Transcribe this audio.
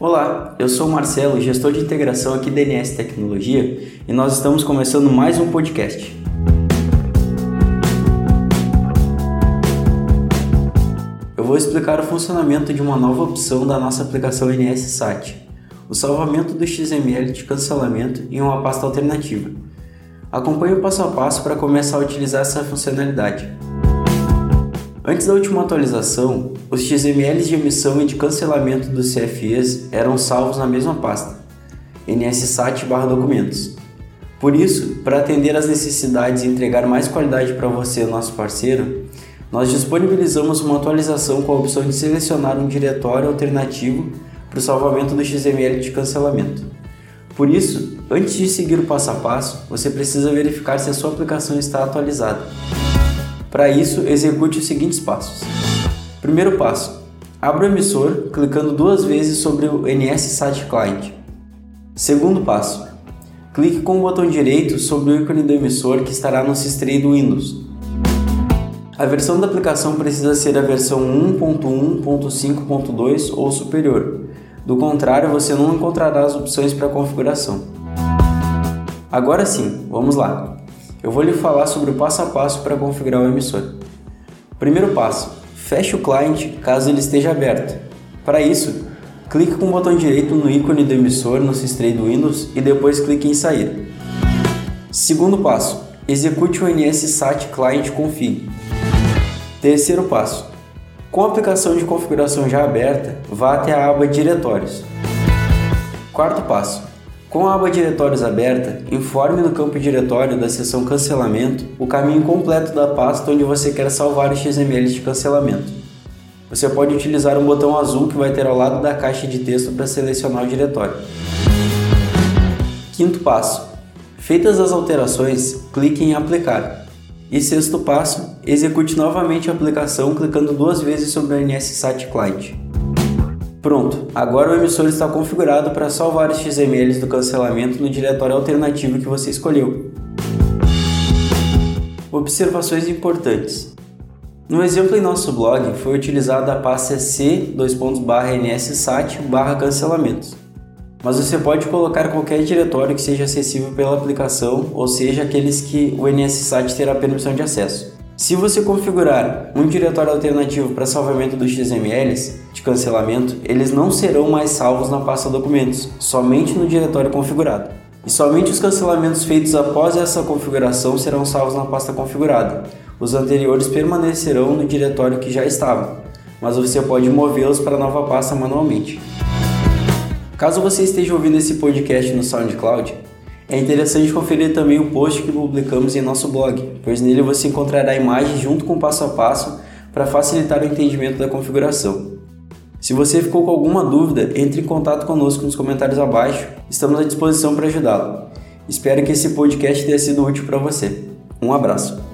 Olá, eu sou o Marcelo, gestor de integração aqui da NS Tecnologia e nós estamos começando mais um podcast. Eu vou explicar o funcionamento de uma nova opção da nossa aplicação NS Sat, o salvamento do XML de cancelamento em uma pasta alternativa. Acompanhe o passo a passo para começar a utilizar essa funcionalidade. Antes da última atualização, os XMLs de emissão e de cancelamento dos CFEs eram salvos na mesma pasta, nssat/documentos. Por isso, para atender às necessidades e entregar mais qualidade para você, nosso parceiro, nós disponibilizamos uma atualização com a opção de selecionar um diretório alternativo para o salvamento do XML de cancelamento. Por isso, antes de seguir o passo a passo, você precisa verificar se a sua aplicação está atualizada. Para isso, execute os seguintes passos. Primeiro passo: abra o emissor clicando duas vezes sobre o NS Client. Segundo passo: clique com o botão direito sobre o ícone do emissor que estará no Sistray do Windows. A versão da aplicação precisa ser a versão 1.1.5.2 ou superior. Do contrário, você não encontrará as opções para configuração. Agora sim, vamos lá eu vou lhe falar sobre o passo a passo para configurar o emissor. Primeiro passo: feche o client caso ele esteja aberto. Para isso, clique com o botão direito no ícone do emissor no Systray do Windows e depois clique em sair. Segundo passo: execute o NSSat Client Config. Terceiro passo: com a aplicação de configuração já aberta, vá até a aba Diretórios. Quarto passo: com a aba Diretórios aberta, informe no campo Diretório da seção Cancelamento o caminho completo da pasta onde você quer salvar os XMLs de cancelamento. Você pode utilizar um botão azul que vai ter ao lado da caixa de texto para selecionar o diretório. Quinto passo: Feitas as alterações, clique em Aplicar. E sexto passo: execute novamente a aplicação clicando duas vezes sobre o NSSat Client. Pronto, agora o emissor está configurado para salvar os XMLs do cancelamento no diretório alternativo que você escolheu. Observações importantes. No exemplo em nosso blog foi utilizada a pasta c:/nssat/cancelamentos. Mas você pode colocar qualquer diretório que seja acessível pela aplicação, ou seja, aqueles que o NSSat terá permissão de acesso. Se você configurar um diretório alternativo para salvamento dos XMLs de cancelamento, eles não serão mais salvos na pasta documentos, somente no diretório configurado. E somente os cancelamentos feitos após essa configuração serão salvos na pasta configurada. Os anteriores permanecerão no diretório que já estava, mas você pode movê-los para a nova pasta manualmente. Caso você esteja ouvindo esse podcast no SoundCloud, é interessante conferir também o post que publicamos em nosso blog, pois nele você encontrará imagens junto com o passo a passo para facilitar o entendimento da configuração. Se você ficou com alguma dúvida, entre em contato conosco nos comentários abaixo, estamos à disposição para ajudá-lo. Espero que esse podcast tenha sido útil para você. Um abraço.